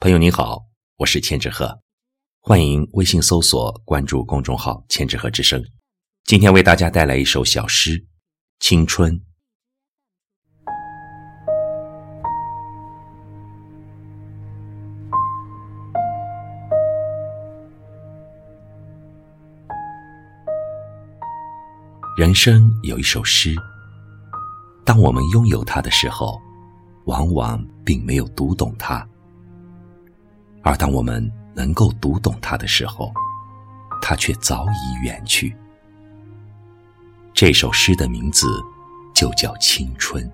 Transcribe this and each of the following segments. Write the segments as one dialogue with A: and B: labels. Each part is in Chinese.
A: 朋友您好，我是千纸鹤，欢迎微信搜索关注公众号“千纸鹤之声”。今天为大家带来一首小诗《青春》。人生有一首诗，当我们拥有它的时候，往往并没有读懂它。而当我们能够读懂它的时候，它却早已远去。这首诗的名字就叫青春。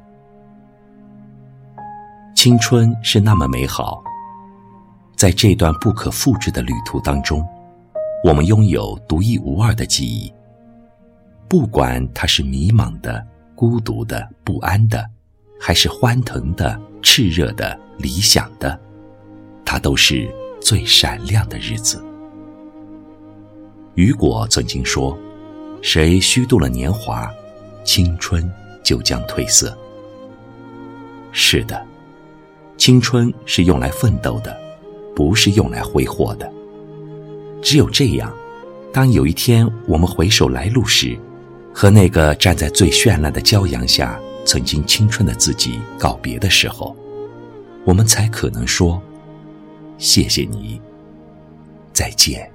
A: 青春是那么美好，在这段不可复制的旅途当中，我们拥有独一无二的记忆。不管它是迷茫的、孤独的、不安的，还是欢腾的、炽热的、理想的。那都是最闪亮的日子。雨果曾经说：“谁虚度了年华，青春就将褪色。”是的，青春是用来奋斗的，不是用来挥霍的。只有这样，当有一天我们回首来路时，和那个站在最绚烂的骄阳下曾经青春的自己告别的时候，我们才可能说。谢谢你，再见。